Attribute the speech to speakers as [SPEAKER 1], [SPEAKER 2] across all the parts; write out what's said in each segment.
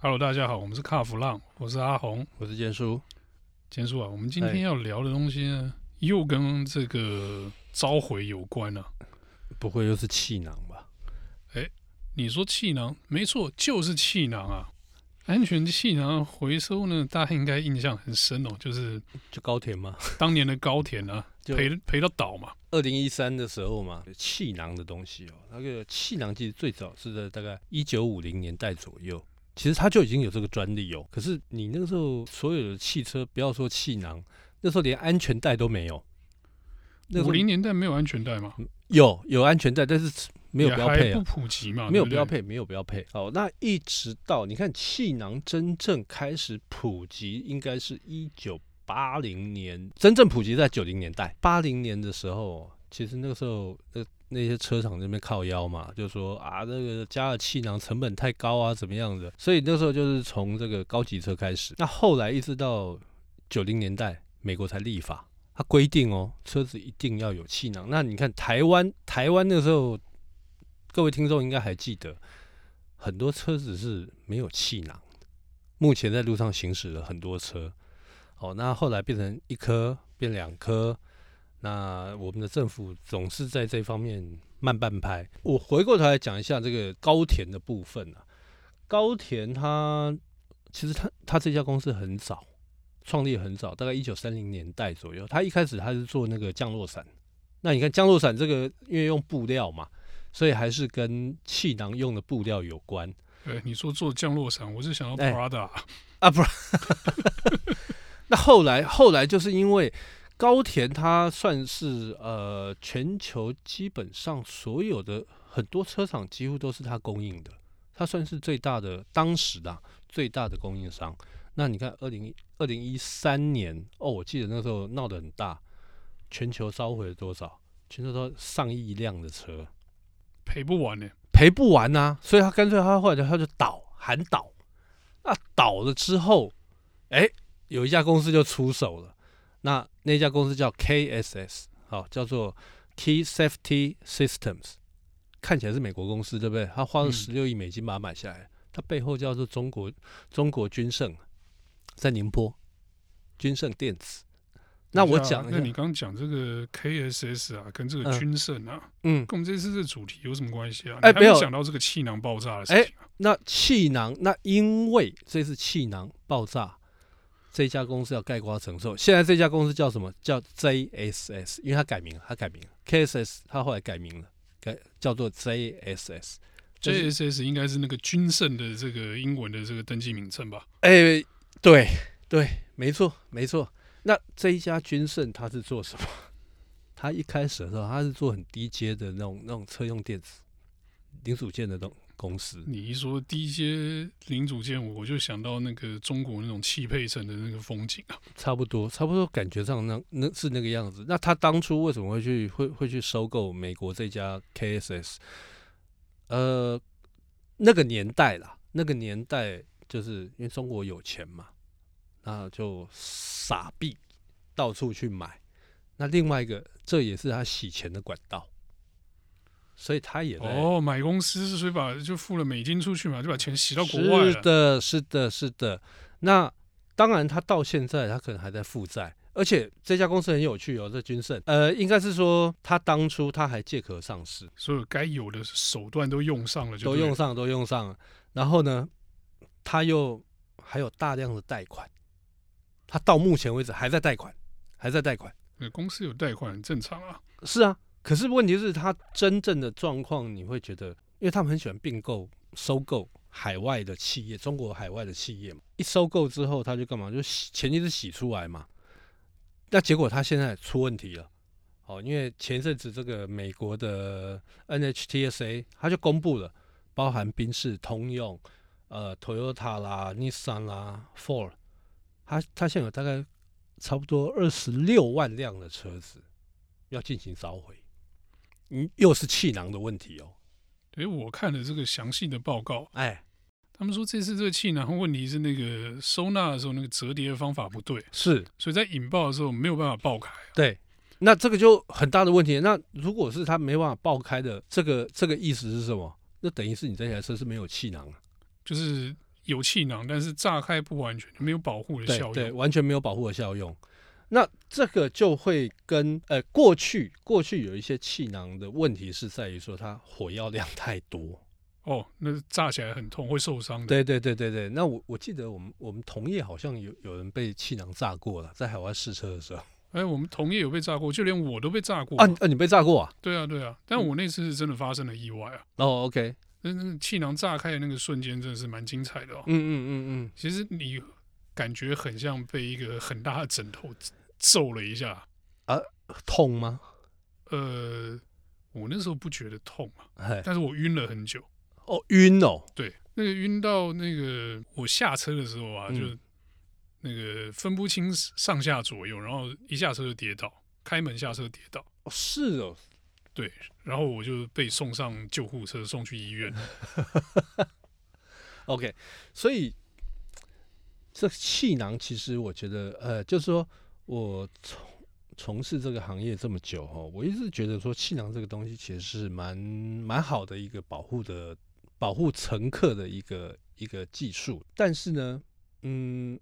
[SPEAKER 1] Hello，大家好，我们是卡弗浪，我是阿红，
[SPEAKER 2] 我是坚叔。
[SPEAKER 1] 坚叔啊，我们今天要聊的东西呢，又跟这个召回有关啊。
[SPEAKER 2] 不会又是气囊吧？
[SPEAKER 1] 哎，你说气囊，没错，就是气囊啊。安全气囊回收呢，大家应该印象很深哦，就是
[SPEAKER 2] 就高铁嘛，
[SPEAKER 1] 当年的高田啊，赔赔到倒嘛。
[SPEAKER 2] 二零一三的时候嘛，气囊的东西哦，那个气囊其实最早是在大概一九五零年代左右。其实它就已经有这个专利哦，可是你那个时候所有的汽车，不要说气囊，那时候连安全带都没有。
[SPEAKER 1] 五零年代没有安全带吗？
[SPEAKER 2] 有有安全带，但是没有标配啊，
[SPEAKER 1] 不普及嘛，
[SPEAKER 2] 没有标配，没有标配。好，那一直到你看气囊真正开始普及，应该是一九八零年，真正普及在九零年代。八零年的时候，其实那个时候那。那些车厂那边靠腰嘛，就说啊，那个加了气囊成本太高啊，怎么样的？所以那时候就是从这个高级车开始。那后来一直到九零年代，美国才立法，它规定哦，车子一定要有气囊。那你看台湾，台湾那时候，各位听众应该还记得，很多车子是没有气囊。目前在路上行驶了很多车，哦，那后来变成一颗，变两颗。那我们的政府总是在这方面慢半拍。我回过头来讲一下这个高田的部分啊。高田他其实他他这家公司很早创立很早，大概一九三零年代左右。他一开始他是做那个降落伞。那你看降落伞这个，因为用布料嘛，所以还是跟气囊用的布料有关。
[SPEAKER 1] 对，你说做降落伞，我是想到 Prada、欸、
[SPEAKER 2] 啊，不，那后来后来就是因为。高田它算是呃全球基本上所有的很多车厂几乎都是它供应的，它算是最大的当时的最大的供应商。那你看二零二零一三年哦，我记得那时候闹得很大，全球烧毁了多少？全球都上亿辆的车，
[SPEAKER 1] 赔不完呢，
[SPEAKER 2] 赔不完呐、啊。所以他干脆他后来他就倒喊倒，那倒了之后，哎、欸，有一家公司就出手了。那那家公司叫 KSS，好，叫做 Key Safety Systems，看起来是美国公司，对不对？他花了十六亿美金把它买下来，它、嗯、背后叫做中国中国军胜，在宁波，军胜电子。那我讲，
[SPEAKER 1] 那你刚讲这个 KSS 啊，跟这个军胜啊，嗯，跟我们这次的主题有什么关系啊？哎、欸，没有讲到这个气囊爆炸的事情、啊。哎、欸，
[SPEAKER 2] 那气囊，那因为这次气囊爆炸。这家公司要概括承受。现在这家公司叫什么？叫 JSS，因为它改名了，它改名了。KSS 它后来改名了，改叫做 JSS。
[SPEAKER 1] JSS 应该是那个君胜的这个英文的这个登记名称吧？
[SPEAKER 2] 哎、欸，对对，没错没错。那这一家君胜它是做什么？它一开始的时候，它是做很低阶的那种那种车用电子零组件的东。公司，
[SPEAKER 1] 你一说低阶零组件，我就想到那个中国那种汽配城的那个风景啊，
[SPEAKER 2] 差不多，差不多，感觉上那那是那个样子。那他当初为什么会去会会去收购美国这家 KSS？呃，那个年代啦，那个年代就是因为中国有钱嘛，那就傻币到处去买。那另外一个，这也是他洗钱的管道。所以他也
[SPEAKER 1] 哦，买公司是所以把就付了美金出去嘛，就把钱洗到国外了。
[SPEAKER 2] 是的，是的，是的。那当然，他到现在他可能还在负债，而且这家公司很有趣哦，这君盛，呃，应该是说他当初他还借壳上市，
[SPEAKER 1] 所有该有的手段都用上了就，
[SPEAKER 2] 都用上，都用上了。然后呢，他又还有大量的贷款，他到目前为止还在贷款，还在贷款。
[SPEAKER 1] 那公司有贷款很正常啊。
[SPEAKER 2] 是啊。可是问题是，他真正的状况，你会觉得，因为他们很喜欢并购、收购海外的企业，中国海外的企业嘛。一收购之后，他就干嘛？就洗钱就是洗出来嘛。那结果他现在出问题了，哦，因为前阵子这个美国的 NHTSA 他就公布了，包含宾士、通用、呃，Toyota 啦、Nissan 啦、Ford，他他现在有大概差不多二十六万辆的车子要进行召回。嗯，又是气囊的问题哦。
[SPEAKER 1] 哎，我看了这个详细的报告，
[SPEAKER 2] 哎，
[SPEAKER 1] 他们说这次这个气囊问题是那个收纳的时候那个折叠的方法不对，
[SPEAKER 2] 是，
[SPEAKER 1] 所以在引爆的时候没有办法爆开啊。
[SPEAKER 2] 对，那这个就很大的问题。那如果是它没办法爆开的，这个这个意思是什么？那等于是你这台车是没有气囊啊，
[SPEAKER 1] 就是有气囊，但是炸开不完全，没有保护的效用，
[SPEAKER 2] 对，对，完全没有保护的效用。那这个就会跟呃过去过去有一些气囊的问题是在于说它火药量太多
[SPEAKER 1] 哦，那炸起来很痛，会受伤的。
[SPEAKER 2] 对对对对对。那我我记得我们我们同业好像有有人被气囊炸过了，在海外试车的时候。
[SPEAKER 1] 哎，我们同业有被炸过，就连我都被炸过。
[SPEAKER 2] 啊啊，你被炸过啊？
[SPEAKER 1] 对啊对啊，但我那次是真的发生了意外啊。
[SPEAKER 2] 哦，OK。
[SPEAKER 1] 那那个气囊炸开的那个瞬间真的是蛮精彩的哦。
[SPEAKER 2] 嗯嗯嗯嗯。
[SPEAKER 1] 其实你感觉很像被一个很大的枕头。揍了一下
[SPEAKER 2] 啊，痛吗？
[SPEAKER 1] 呃，我那时候不觉得痛啊，但是我晕了很久。
[SPEAKER 2] 哦，晕哦，
[SPEAKER 1] 对，那个晕到那个我下车的时候啊，
[SPEAKER 2] 嗯、
[SPEAKER 1] 就那个分不清上下左右，然后一下车就跌倒，开门下车跌倒。
[SPEAKER 2] 哦，是哦，
[SPEAKER 1] 对，然后我就被送上救护车，送去医院。
[SPEAKER 2] OK，所以这气囊其实我觉得，呃，就是说。我从从事这个行业这么久哈，我一直觉得说气囊这个东西其实是蛮蛮好的一个保护的保护乘客的一个一个技术，但是呢，嗯，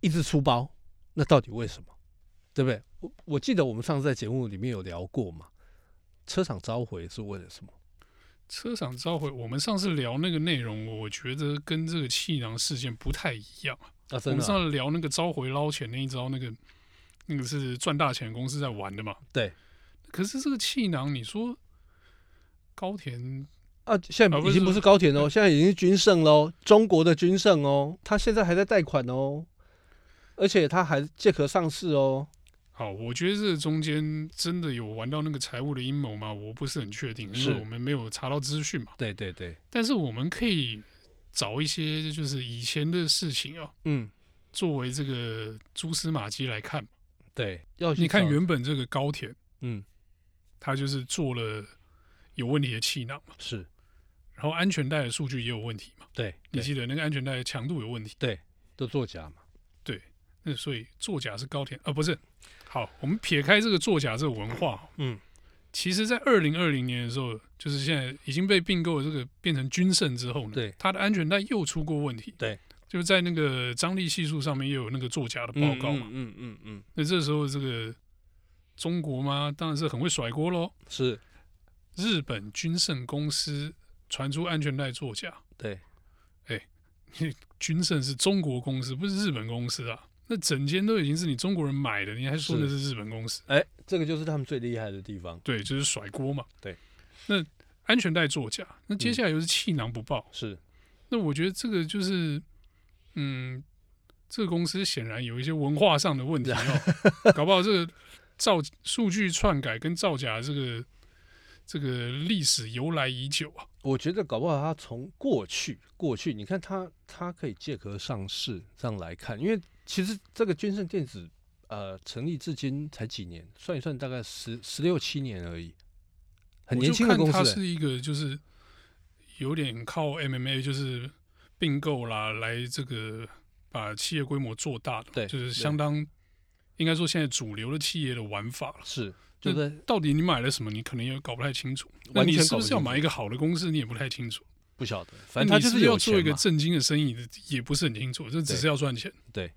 [SPEAKER 2] 一直出包，那到底为什么？对不对？我我记得我们上次在节目里面有聊过嘛，车厂召回是为了什么？
[SPEAKER 1] 车厂召回，我们上次聊那个内容，我觉得跟这个气囊事件不太一样啊。
[SPEAKER 2] 啊啊、
[SPEAKER 1] 我们上次聊那个召回捞钱那一招，那个那个是赚大钱的公司在玩的嘛？
[SPEAKER 2] 对。
[SPEAKER 1] 可是这个气囊，你说高田
[SPEAKER 2] 啊，现在已经不是高田哦，现在已经是军胜喽，中国的军胜哦，他现在还在贷款哦，而且他还借壳上市哦。
[SPEAKER 1] 好，我觉得这中间真的有玩到那个财务的阴谋吗？我不是很确定，因为我们没有查到资讯嘛。
[SPEAKER 2] 对对对。
[SPEAKER 1] 但是我们可以。找一些就是以前的事情啊，
[SPEAKER 2] 嗯，
[SPEAKER 1] 作为这个蛛丝马迹来看，
[SPEAKER 2] 对，要
[SPEAKER 1] 你看原本这个高田，
[SPEAKER 2] 嗯，
[SPEAKER 1] 他就是做了有问题的气囊嘛，
[SPEAKER 2] 是，
[SPEAKER 1] 然后安全带的数据也有问题嘛，
[SPEAKER 2] 对，
[SPEAKER 1] 你记得那个安全带的强度有问题，
[SPEAKER 2] 对，都作假嘛，
[SPEAKER 1] 对，那所以作假是高田啊，不是，好，我们撇开这个作假这个文化，
[SPEAKER 2] 嗯。
[SPEAKER 1] 其实，在二零二零年的时候，就是现在已经被并购的这个变成军胜之后呢，
[SPEAKER 2] 对，
[SPEAKER 1] 它的安全带又出过问题，
[SPEAKER 2] 对，
[SPEAKER 1] 就是在那个张力系数上面又有那个作假的报告嘛，
[SPEAKER 2] 嗯嗯嗯，嗯，嗯，
[SPEAKER 1] 那这时候这个中国嘛，当然是很会甩锅喽，
[SPEAKER 2] 是。
[SPEAKER 1] 日本军胜公司传出安全带作假，
[SPEAKER 2] 对，
[SPEAKER 1] 哎，军胜是中国公司，不是日本公司啊。那整间都已经是你中国人买的，你还说的是日本公司？
[SPEAKER 2] 哎，这个就是他们最厉害的地方。
[SPEAKER 1] 对，就是甩锅嘛。
[SPEAKER 2] 对，
[SPEAKER 1] 那安全带作假，那接下来又是气囊不报。
[SPEAKER 2] 嗯、是，
[SPEAKER 1] 那我觉得这个就是，嗯，这个公司显然有一些文化上的问题哦，搞不好这个造数据篡改跟造假这个这个历史由来已久啊。
[SPEAKER 2] 我觉得搞不好他从过去过去，你看他他可以借壳上市这样来看，因为。其实这个君胜电子，呃，成立至今才几年，算一算大概十十六七年而已，很年轻的公司。它
[SPEAKER 1] 是一个就是有点靠 MMA 就是并购啦，来这个把企业规模做大的，
[SPEAKER 2] 对，
[SPEAKER 1] 就是相当应该说现在主流的企业的玩法了。
[SPEAKER 2] 是，就是
[SPEAKER 1] 到底你买了什么，你可能也搞不太清楚。那你是不是要买一个好的公司，你也不太清楚。
[SPEAKER 2] 不晓得，反正他就是
[SPEAKER 1] 要做一个正经的生意，也不是很清楚，这只是要赚钱。
[SPEAKER 2] 对。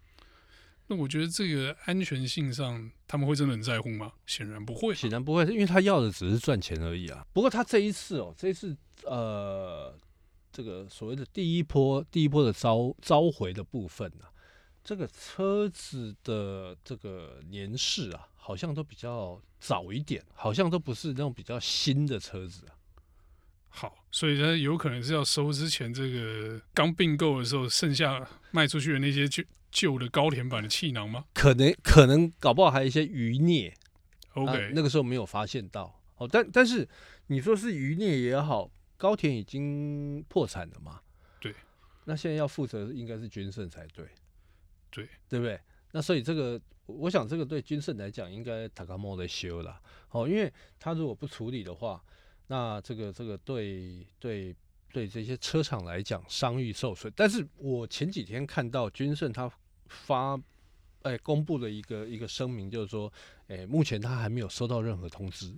[SPEAKER 1] 那我觉得这个安全性上，他们会真的很在乎吗？显然不会，
[SPEAKER 2] 显然不会，因为他要的只是赚钱而已啊。不过他这一次哦，这一次呃，这个所谓的第一波第一波的召召回的部分啊，这个车子的这个年式啊，好像都比较早一点，好像都不是那种比较新的车子啊。
[SPEAKER 1] 好，所以他有可能是要收之前这个刚并购的时候剩下卖出去的那些就。旧的高田版的气囊吗？
[SPEAKER 2] 可能可能搞不好还有一些余孽
[SPEAKER 1] ，OK，、啊、
[SPEAKER 2] 那个时候没有发现到。哦，但但是你说是余孽也好，高田已经破产了嘛？
[SPEAKER 1] 对，
[SPEAKER 2] 那现在要负责应该是军胜才对，
[SPEAKER 1] 对
[SPEAKER 2] 对不对？那所以这个，我想这个对军胜来讲应该塔卡莫的修了。哦，因为他如果不处理的话，那这个这个对对。对这些车厂来讲，商誉受损。但是我前几天看到军胜他发，哎，公布了一个一个声明，就是说，哎，目前他还没有收到任何通知。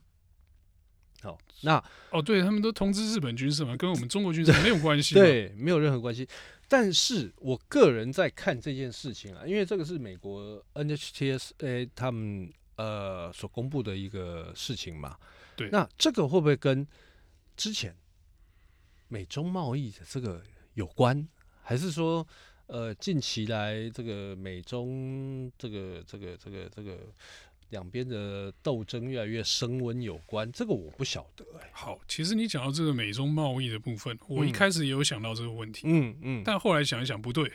[SPEAKER 2] 好，那
[SPEAKER 1] 哦，对他们都通知日本军事嘛，跟我们中国军事没有关系，
[SPEAKER 2] 对，没有任何关系。但是我个人在看这件事情啊，因为这个是美国 NHTSA 他们呃所公布的一个事情嘛，
[SPEAKER 1] 对，
[SPEAKER 2] 那这个会不会跟之前美中贸易的这个有关，还是说呃近期来这个美中这个这个这个这个？两边的斗争越来越升温有关，这个我不晓得哎、欸。
[SPEAKER 1] 好，其实你讲到这个美中贸易的部分，我一开始也有想到这个问题，
[SPEAKER 2] 嗯嗯，嗯，
[SPEAKER 1] 但后来想一想不对，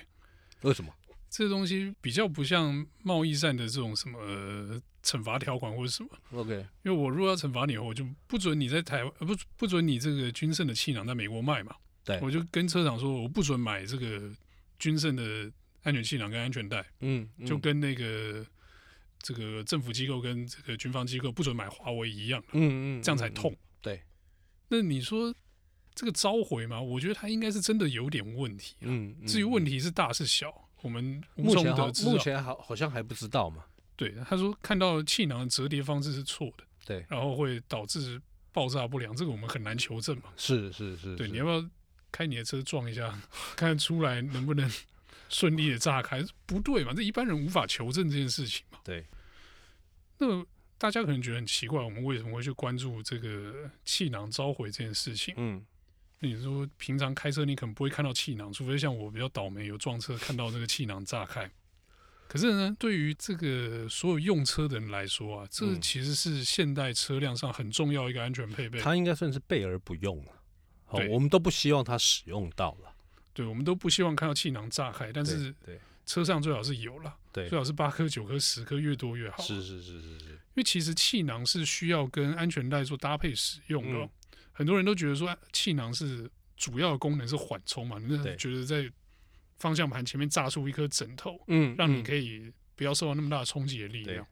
[SPEAKER 2] 为什
[SPEAKER 1] 么？这东西比较不像贸易战的这种什么惩罚条款或者什么。
[SPEAKER 2] OK，
[SPEAKER 1] 因为我如果要惩罚你，我就不准你在台湾，不不准你这个军胜的气囊在美国卖嘛。
[SPEAKER 2] 对，
[SPEAKER 1] 我就跟车厂说，我不准买这个军胜的安全气囊跟安全带。
[SPEAKER 2] 嗯，嗯，
[SPEAKER 1] 就跟那个。这个政府机构跟这个军方机构不准买华为一样，
[SPEAKER 2] 嗯嗯，
[SPEAKER 1] 这样才痛。
[SPEAKER 2] 对，
[SPEAKER 1] 那你说这个召回嘛？我觉得他应该是真的有点问题。
[SPEAKER 2] 嗯，嗯，
[SPEAKER 1] 至于问题是大是小，我们无从得知。
[SPEAKER 2] 目前好好像还不知道嘛。
[SPEAKER 1] 对，他说看到气囊的折叠方式是错的，
[SPEAKER 2] 对，
[SPEAKER 1] 然后会导致爆炸不良，这个我们很难求证嘛。
[SPEAKER 2] 是是是，
[SPEAKER 1] 对，你要不要开你的车撞一下，看出来能不能？顺利的炸开不对嘛？这一般人无法求证这件事情嘛。
[SPEAKER 2] 对。
[SPEAKER 1] 那大家可能觉得很奇怪，我们为什么会去关注这个气囊召回这件事情？
[SPEAKER 2] 嗯。
[SPEAKER 1] 那你说平常开车你可能不会看到气囊，除非像我比较倒霉有撞车看到这个气囊炸开。可是呢，对于这个所有用车的人来说啊，这其实是现代车辆上很重要一个安全配备。
[SPEAKER 2] 它应该算是备而不用了。好，我们都不希望它使用到了。
[SPEAKER 1] 对，我们都不希望看到气囊炸开，但是车上最好是有了，对，最好是八颗、九颗、十颗，越多越好。
[SPEAKER 2] 是是是是是，因
[SPEAKER 1] 为其实气囊是需要跟安全带做搭配使用的。嗯、很多人都觉得说气囊是主要的功能是缓冲嘛，你觉得在方向盘前面炸出一颗枕头，嗯，让你可以不要受到那么大的冲击的力量。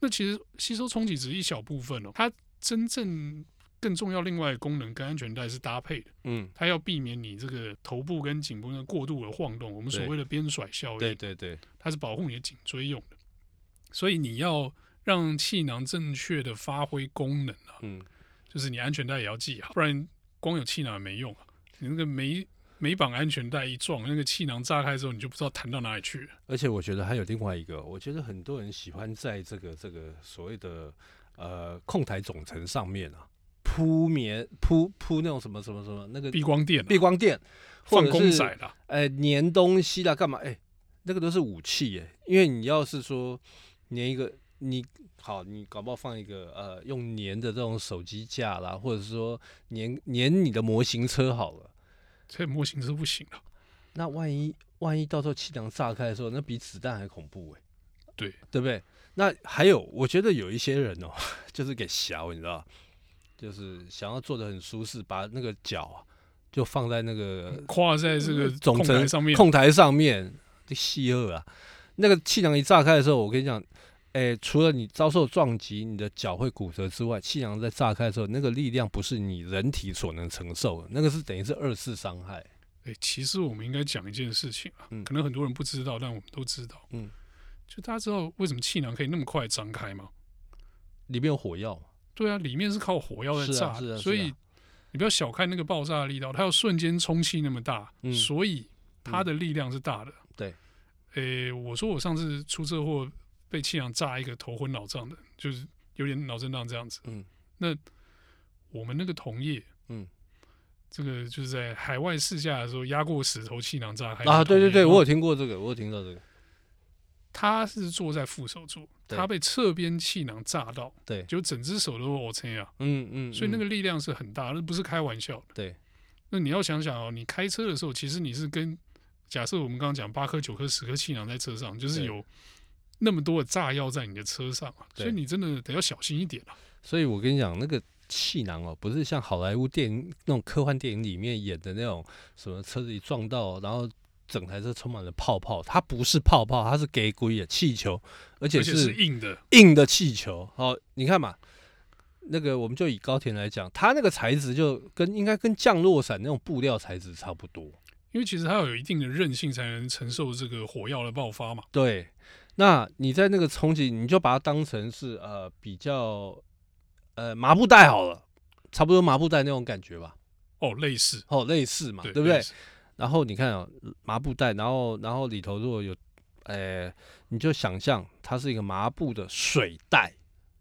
[SPEAKER 1] 那其实吸收冲击只是一小部分哦，它真正。更重要，另外的功能跟安全带是搭配的。嗯，它要避免你这个头部跟颈部的过度的晃动，我们所谓的边甩效应。
[SPEAKER 2] 对对对，
[SPEAKER 1] 它是保护你的颈椎用的。所以你要让气囊正确的发挥功能啊，嗯，就是你安全带也要系好，不然光有气囊也没用啊。你那个没没绑安全带一撞，那个气囊炸开之后，你就不知道弹到哪里去了。
[SPEAKER 2] 而且我觉得还有另外一个，我觉得很多人喜欢在这个这个所谓的呃控台总成上面啊。铺棉铺铺那种什么什么什么那个
[SPEAKER 1] 避光垫、啊，
[SPEAKER 2] 避光垫，
[SPEAKER 1] 放公仔的，
[SPEAKER 2] 哎、欸，粘东西啦，干嘛？哎、欸，那个都是武器耶、欸。因为你要是说粘一个，你好，你搞不好放一个呃，用粘的这种手机架啦，或者是说粘粘你的模型车好了，
[SPEAKER 1] 这模型车不行了。
[SPEAKER 2] 那万一万一到时候气囊炸开的时候，那比子弹还恐怖哎、欸。
[SPEAKER 1] 对，
[SPEAKER 2] 对不对？那还有，我觉得有一些人哦、喔，就是给小，你知道。就是想要做的很舒适，把那个脚啊，就放在那个
[SPEAKER 1] 跨在这个
[SPEAKER 2] 总成上面，控台上面，这细二啊，那个气囊一炸开的时候，我跟你讲，哎、欸，除了你遭受撞击，你的脚会骨折之外，气囊在炸开的时候，那个力量不是你人体所能承受的，那个是等于是二次伤害。
[SPEAKER 1] 哎、欸，其实我们应该讲一件事情啊，嗯、可能很多人不知道，但我们都知道，嗯，就大家知道为什么气囊可以那么快张开吗？
[SPEAKER 2] 里面有火药。
[SPEAKER 1] 对啊，里面是靠火药在炸，
[SPEAKER 2] 啊啊啊、
[SPEAKER 1] 所以你不要小看那个爆炸的力道，它要瞬间充气那么大，嗯、所以它的力量是大的。
[SPEAKER 2] 嗯、对，
[SPEAKER 1] 诶，我说我上次出车祸被气囊炸一个头昏脑胀的，就是有点脑震荡这样子。嗯，那我们那个同业，嗯，这个就是在海外试驾的时候压过石头，气囊炸开
[SPEAKER 2] 啊，对对对，我有听过这个，我有听到这个。
[SPEAKER 1] 他是坐在副手座，他被侧边气囊炸到，
[SPEAKER 2] 对，
[SPEAKER 1] 就整只手都 OK 啊，
[SPEAKER 2] 嗯嗯，
[SPEAKER 1] 所以那个力量是很大，那不是开玩笑的。
[SPEAKER 2] 对，
[SPEAKER 1] 那你要想想哦，你开车的时候，其实你是跟假设我们刚刚讲八颗、九颗、十颗气囊在车上，就是有那么多的炸药在你的车上啊，所以你真的得要小心一点啊。
[SPEAKER 2] 所以我跟你讲，那个气囊哦，不是像好莱坞电影那种科幻电影里面演的那种，什么车子一撞到，然后。整台车充满了泡泡，它不是泡泡，它是给鬼的气球，而且是，
[SPEAKER 1] 硬的
[SPEAKER 2] 硬的气球。好，你看嘛，那个我们就以高田来讲，它那个材质就跟应该跟降落伞那种布料材质差不多，
[SPEAKER 1] 因为其实它要有一定的韧性才能承受这个火药的爆发嘛。
[SPEAKER 2] 对，那你在那个冲击，你就把它当成是呃比较呃麻布袋好了，差不多麻布袋那种感觉吧？
[SPEAKER 1] 哦，类似，
[SPEAKER 2] 哦，类似嘛，对，对不对？然后你看啊，麻布袋，然后然后里头如果有，呃，你就想象它是一个麻布的水袋，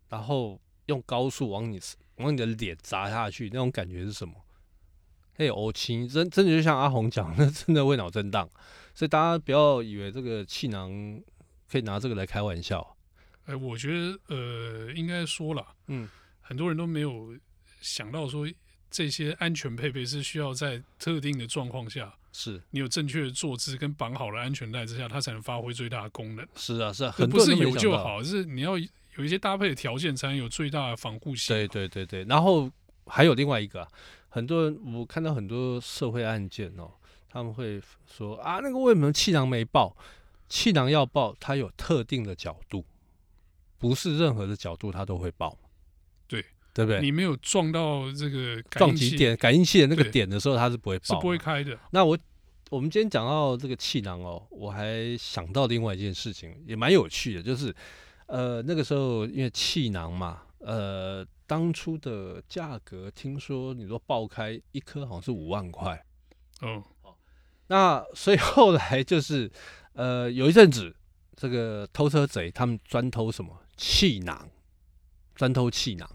[SPEAKER 2] 然后用高速往你往你的脸砸下去，那种感觉是什么？嘿，欧青，真真的就像阿红讲，那 真的会脑震荡。所以大家不要以为这个气囊可以拿这个来开玩笑。
[SPEAKER 1] 哎，我觉得呃，应该说了，嗯，很多人都没有想到说。这些安全配备是需要在特定的状况下，是你有正确的坐姿跟绑好了安全带之下，它才能发挥最大的功能。
[SPEAKER 2] 是啊，是啊，
[SPEAKER 1] 很不是有就好，是你要有一些搭配的条件，才能有最大的防护性。
[SPEAKER 2] 对对对对，然后还有另外一个、啊，很多人我看到很多社会案件哦，他们会说啊，那个为什么气囊没爆？气囊要爆，它有特定的角度，不是任何的角度它都会爆。对不对？
[SPEAKER 1] 你没有撞到这个
[SPEAKER 2] 撞击点、感应器的那个点的时候，它是不会爆，
[SPEAKER 1] 是不会开的。
[SPEAKER 2] 那我我们今天讲到这个气囊哦，我还想到另外一件事情，也蛮有趣的，就是呃那个时候因为气囊嘛，呃当初的价格听说你说爆开一颗好像是五万块，
[SPEAKER 1] 哦，
[SPEAKER 2] 那所以后来就是呃有一阵子这个偷车贼他们专偷什么气囊，专偷气囊。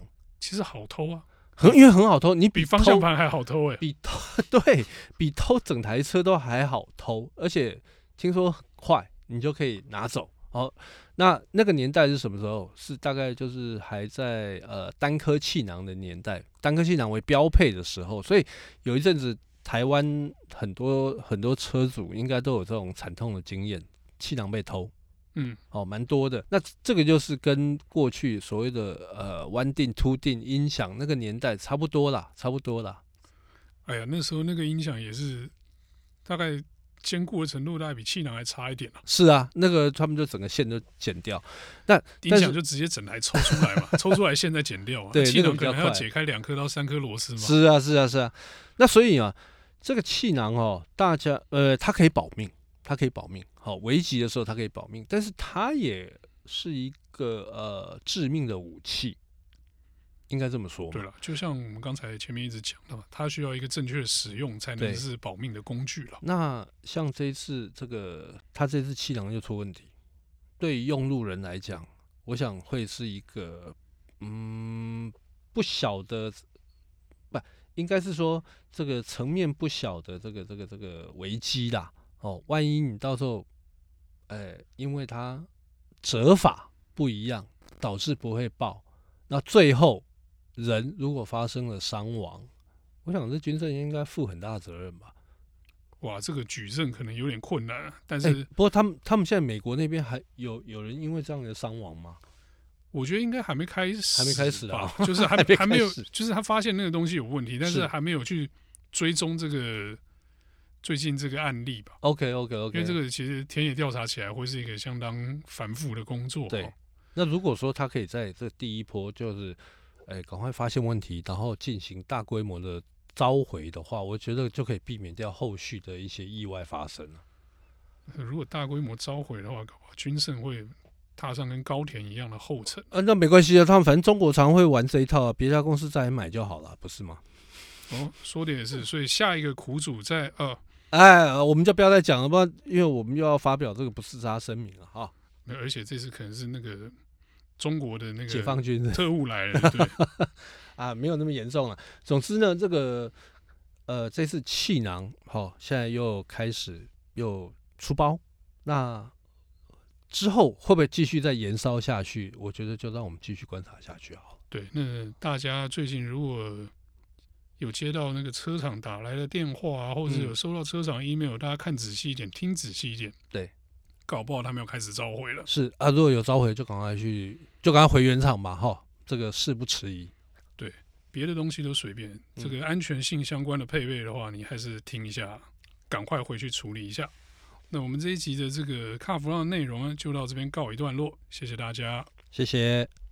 [SPEAKER 1] 其实好偷啊，
[SPEAKER 2] 很因为很好偷，你比，
[SPEAKER 1] 比方向盘还好偷哎、欸，
[SPEAKER 2] 比偷 对比偷整台车都还好偷，而且听说很快你就可以拿走。好，那那个年代是什么时候？是大概就是还在呃单颗气囊的年代，单颗气囊为标配的时候，所以有一阵子台湾很多很多车主应该都有这种惨痛的经验，气囊被偷。嗯，哦，蛮多的。那这个就是跟过去所谓的呃 one DIN two DIN 音响那个年代差不多啦，差不多啦。
[SPEAKER 1] 哎呀，那时候那个音响也是大概坚固的程度大概比气囊还差一点啊。
[SPEAKER 2] 是啊，那个他们就整个线都剪掉，那
[SPEAKER 1] 音响就直接整台抽出来嘛，抽出来线再剪掉啊。
[SPEAKER 2] 对，
[SPEAKER 1] 气囊可能还要解开两颗到三颗螺丝嘛。
[SPEAKER 2] 是啊，是啊，是啊。那所以啊，这个气囊哦，大家呃，它可以保命。它可以保命，好，危急的时候它可以保命，但是它也是一个呃致命的武器，应该这么说。
[SPEAKER 1] 对了，就像我们刚才前面一直讲的嘛，它需要一个正确的使用才能是保命的工具了。
[SPEAKER 2] 那像这一次这个，它这次气囊又出问题，对于用路人来讲，我想会是一个嗯不小的，不应该是说这个层面不小的这个这个这个危机啦。哦，万一你到时候，哎、欸，因为它折法不一样，导致不会爆，那最后人如果发生了伤亡，我想这军政应该负很大责任吧？
[SPEAKER 1] 哇，这个举证可能有点困难啊。但是，欸、
[SPEAKER 2] 不过他们他们现在美国那边还有有人因为这样的伤亡吗？
[SPEAKER 1] 我觉得应该还没开始，
[SPEAKER 2] 还没开始啊，
[SPEAKER 1] 就是还还没有，就是他发现那个东西有问题，但是还没有去追踪这个。最近这个案例吧
[SPEAKER 2] ，OK OK OK，
[SPEAKER 1] 因为这个其实田野调查起来会是一个相当繁复的工作。
[SPEAKER 2] 对，那如果说他可以在这第一波就是，哎，赶快发现问题，然后进行大规模的召回的话，我觉得就可以避免掉后续的一些意外发生了。
[SPEAKER 1] 如果大规模召回的话，搞不好军胜会踏上跟高田一样的后尘。
[SPEAKER 2] 啊，那没关系啊，他们反正中国常会玩这一套啊，别家公司再来买就好了，不是吗？
[SPEAKER 1] 哦，说的也是，所以下一个苦主在呃。
[SPEAKER 2] 哎，我们就不要再讲了吧，因为我们又要发表这个不自杀声明了哈。
[SPEAKER 1] 没有，而且这次可能是那个中国的那个
[SPEAKER 2] 解放军
[SPEAKER 1] 特务来了，对
[SPEAKER 2] 啊，没有那么严重了。总之呢，这个呃，这次气囊好，现在又开始又出包，那之后会不会继续再延烧下去？我觉得就让我们继续观察下去好。
[SPEAKER 1] 对，那大家最近如果。有接到那个车厂打来的电话啊，或者有收到车厂 email，、嗯、大家看仔细一点，听仔细一点。
[SPEAKER 2] 对，
[SPEAKER 1] 搞不好他们要开始召回了。
[SPEAKER 2] 是啊，如果有召回，就赶快去，就赶快回原厂吧。哈，这个事不迟疑。
[SPEAKER 1] 对，别的东西都随便，这个安全性相关的配备的话，你还是听一下，赶快回去处理一下。那我们这一集的这个卡弗朗的内容呢，就到这边告一段落。谢谢大家，
[SPEAKER 2] 谢谢。